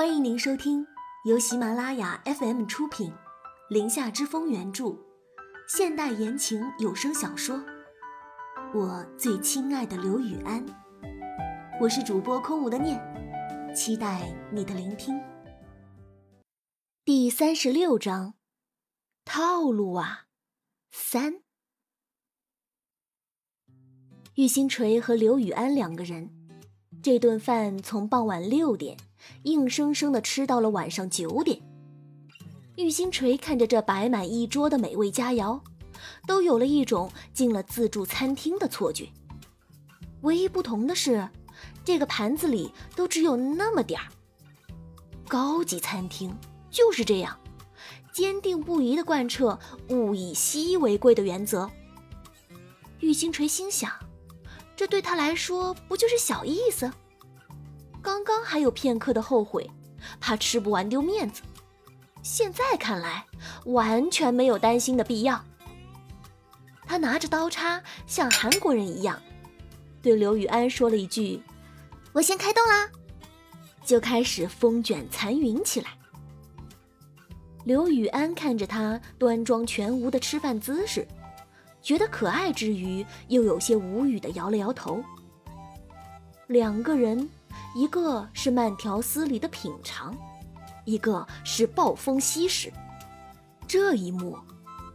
欢迎您收听由喜马拉雅 FM 出品，《林下之风》原著，现代言情有声小说《我最亲爱的刘雨安》。我是主播空无的念，期待你的聆听。第三十六章，套路啊，三。玉星锤和刘雨安两个人，这顿饭从傍晚六点。硬生生的吃到了晚上九点。玉星锤看着这摆满一桌的美味佳肴，都有了一种进了自助餐厅的错觉。唯一不同的是，这个盘子里都只有那么点儿。高级餐厅就是这样，坚定不移的贯彻“物以稀为贵”的原则。玉星锤心想，这对他来说不就是小意思？刚刚还有片刻的后悔，怕吃不完丢面子，现在看来完全没有担心的必要。他拿着刀叉，像韩国人一样，对刘雨安说了一句：“我先开动啦。”就开始风卷残云起来。刘雨安看着他端庄全无的吃饭姿势，觉得可爱之余，又有些无语的摇了摇头。两个人。一个是慢条斯理的品尝，一个是暴风吸食，这一幕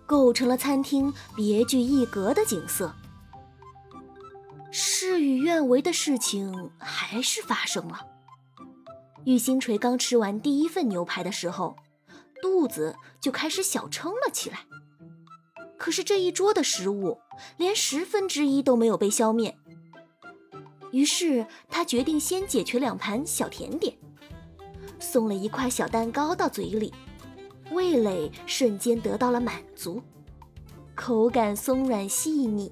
构成了餐厅别具一格的景色。事与愿违的事情还是发生了。玉星锤刚吃完第一份牛排的时候，肚子就开始小撑了起来。可是这一桌的食物连十分之一都没有被消灭。于是他决定先解决两盘小甜点，送了一块小蛋糕到嘴里，味蕾瞬间得到了满足，口感松软细腻，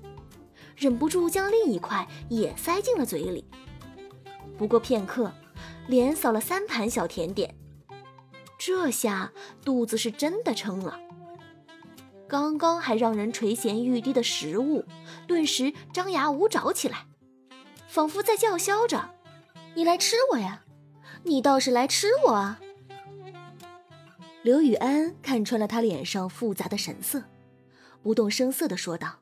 忍不住将另一块也塞进了嘴里。不过片刻，连扫了三盘小甜点，这下肚子是真的撑了。刚刚还让人垂涎欲滴的食物，顿时张牙舞爪起来。仿佛在叫嚣着：“你来吃我呀！你倒是来吃我啊！”刘雨安看穿了他脸上复杂的神色，不动声色的说道：“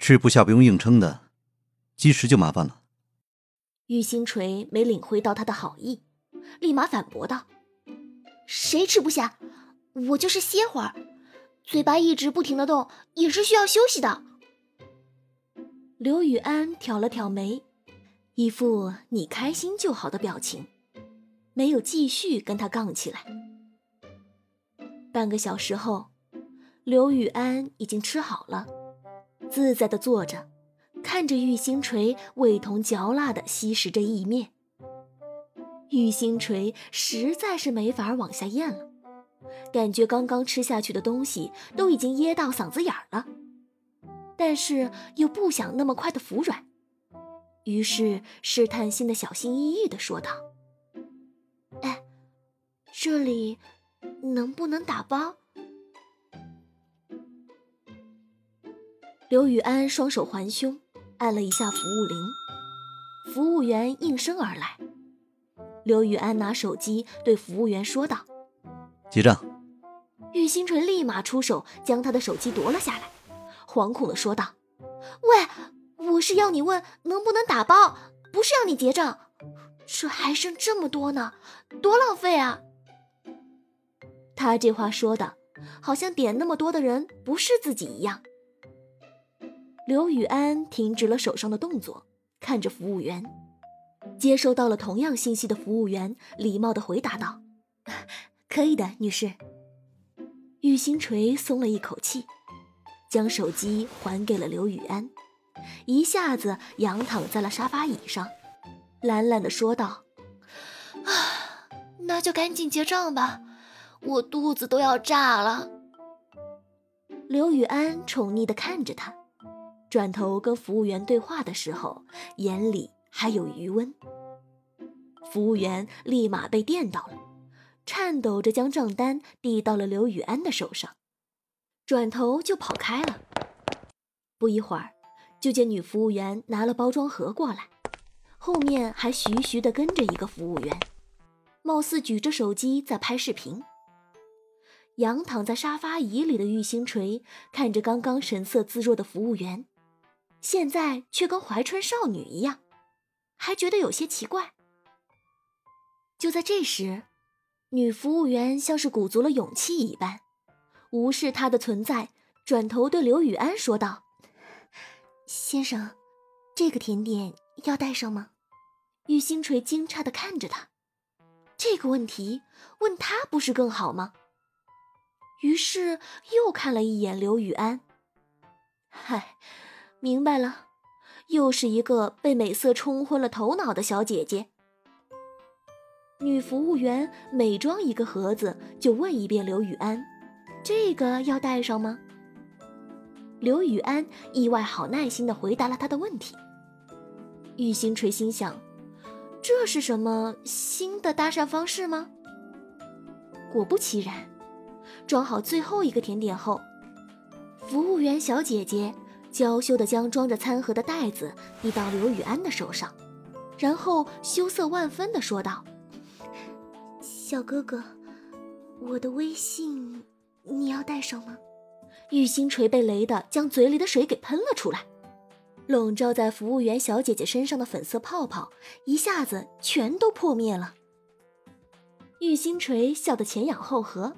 吃不下不用硬撑的，积食就麻烦了。”玉星锤没领会到他的好意，立马反驳道：“谁吃不下？我就是歇会儿，嘴巴一直不停的动也是需要休息的。”刘雨安挑了挑眉，一副你开心就好的表情，没有继续跟他杠起来。半个小时后，刘雨安已经吃好了，自在的坐着，看着玉星锤味同嚼蜡的吸食着意面。玉星锤实在是没法往下咽了，感觉刚刚吃下去的东西都已经噎到嗓子眼儿了。但是又不想那么快的服软，于是试探性的小心翼翼的说道：“哎，这里能不能打包？”刘雨安双手环胸，按了一下服务铃，服务员应声而来。刘雨安拿手机对服务员说道：“结账。”玉星锤立马出手将他的手机夺了下来。惶恐的说道：“喂，我是要你问能不能打包，不是要你结账。这还剩这么多呢，多浪费啊！”他这话说的，好像点那么多的人不是自己一样。刘雨安停止了手上的动作，看着服务员，接收到了同样信息的服务员礼貌的回答道：“可以的，女士。”玉星锤松了一口气。将手机还给了刘雨安，一下子仰躺在了沙发椅上，懒懒的说道：“啊，那就赶紧结账吧，我肚子都要炸了。”刘雨安宠溺的看着他，转头跟服务员对话的时候，眼里还有余温。服务员立马被电到了，颤抖着将账单递到了刘雨安的手上。转头就跑开了。不一会儿，就见女服务员拿了包装盒过来，后面还徐徐地跟着一个服务员。貌似举着手机在拍视频。仰躺在沙发椅里的玉星锤看着刚刚神色自若的服务员，现在却跟怀春少女一样，还觉得有些奇怪。就在这时，女服务员像是鼓足了勇气一般，无视他的存在，转头对刘雨安说道：“先生，这个甜点要带上吗？”玉星锤惊诧的看着他，这个问题问他不是更好吗？于是又看了一眼刘雨安，嗨，明白了，又是一个被美色冲昏了头脑的小姐姐。女服务员每装一个盒子，就问一遍刘雨安：“这个要带上吗？”刘雨安意外好耐心的回答了他的问题。玉星锤心想：“这是什么新的搭讪方式吗？”果不其然。装好最后一个甜点后，服务员小姐姐娇羞地将装着餐盒的袋子递到刘雨安的手上，然后羞涩万分地说道：“小哥哥，我的微信你要带上吗？”玉星锤被雷的将嘴里的水给喷了出来，笼罩在服务员小姐姐身上的粉色泡泡一下子全都破灭了。玉星锤笑得前仰后合。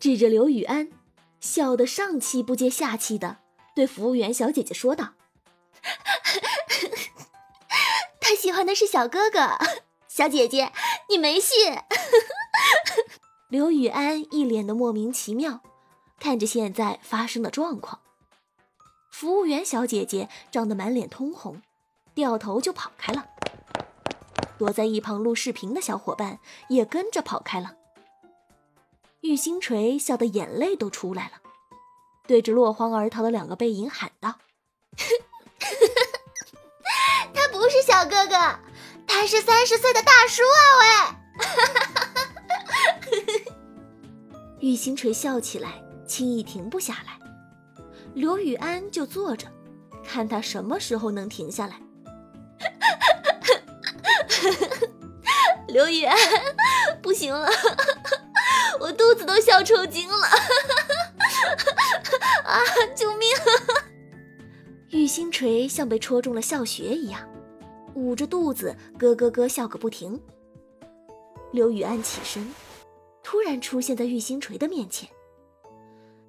指着刘雨安，笑得上气不接下气的对服务员小姐姐说道：“ 他喜欢的是小哥哥，小姐姐你没戏。”刘雨安一脸的莫名其妙，看着现在发生的状况。服务员小姐姐涨得满脸通红，掉头就跑开了。躲在一旁录视频的小伙伴也跟着跑开了。玉星锤笑得眼泪都出来了，对着落荒而逃的两个背影喊道：“他不是小哥哥，他是三十岁的大叔啊！喂！”玉星锤笑起来轻易停不下来，刘雨安就坐着，看他什么时候能停下来。刘雨安，不行了。我肚子都笑抽筋了，啊！救命！玉星锤像被戳中了笑穴一样，捂着肚子咯咯咯笑个不停。刘雨安起身，突然出现在玉星锤的面前。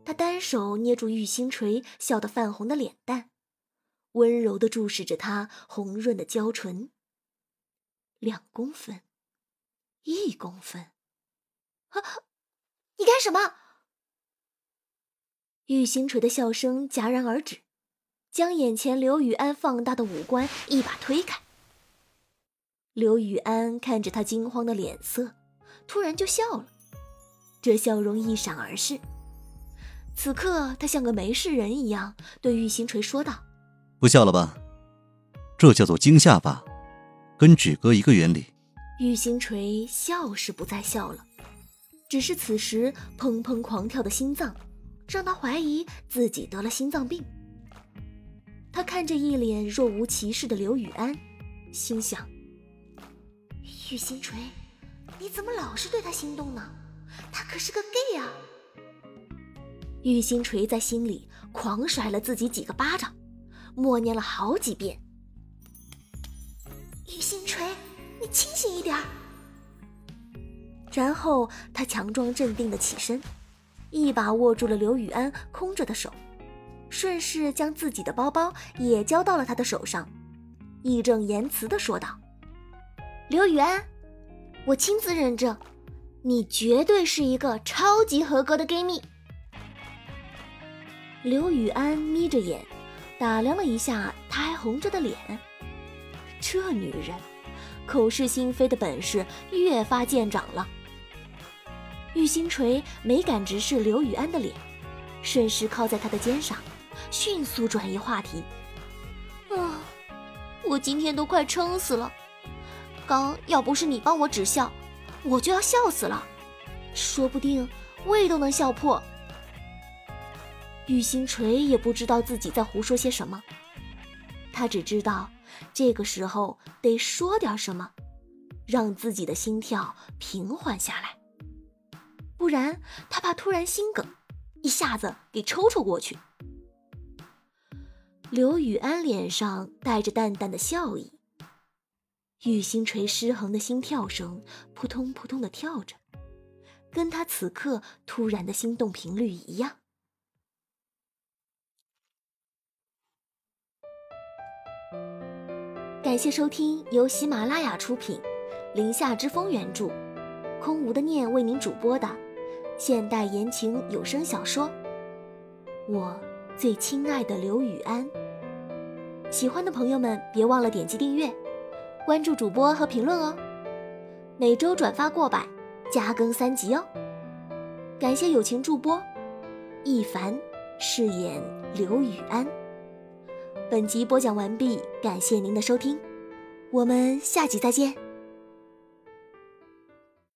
他单手捏住玉星锤笑得泛红的脸蛋，温柔地注视着他红润的娇唇。两公分，一公分，你干什么？玉星锤的笑声戛然而止，将眼前刘雨安放大的五官一把推开。刘雨安看着他惊慌的脸色，突然就笑了，这笑容一闪而逝。此刻，他像个没事人一样对玉星锤说道：“不笑了吧？这叫做惊吓吧，跟止哥一个原理。”玉星锤笑是不再笑了。只是此时砰砰狂跳的心脏，让他怀疑自己得了心脏病。他看着一脸若无其事的刘雨安，心想：玉星锤，你怎么老是对他心动呢？他可是个 gay 啊！玉星锤在心里狂甩了自己几个巴掌，默念了好几遍：玉星锤，你清醒一点。然后他强装镇定的起身，一把握住了刘雨安空着的手，顺势将自己的包包也交到了他的手上，义正言辞的说道：“刘雨安，我亲自认证，你绝对是一个超级合格的 gay 蜜。”刘雨安眯着眼，打量了一下他还红着的脸，这女人口是心非的本事越发见长了。玉星锤没敢直视刘雨安的脸，顺势靠在他的肩上，迅速转移话题。啊，我今天都快撑死了，刚要不是你帮我止笑，我就要笑死了，说不定胃都能笑破。玉星锤也不知道自己在胡说些什么，他只知道这个时候得说点什么，让自己的心跳平缓下来，不然他怕突然心梗，一下子给抽抽过去。刘雨安脸上带着淡淡的笑意，玉星锤失衡的心跳声扑通扑通的跳着，跟他此刻突然的心动频率一样。感谢收听由喜马拉雅出品。林下之风原著，空无的念为您主播的现代言情有声小说《我最亲爱的刘雨安》。喜欢的朋友们别忘了点击订阅、关注主播和评论哦。每周转发过百，加更三集哦。感谢友情助播一凡饰演刘雨安。本集播讲完毕，感谢您的收听，我们下集再见。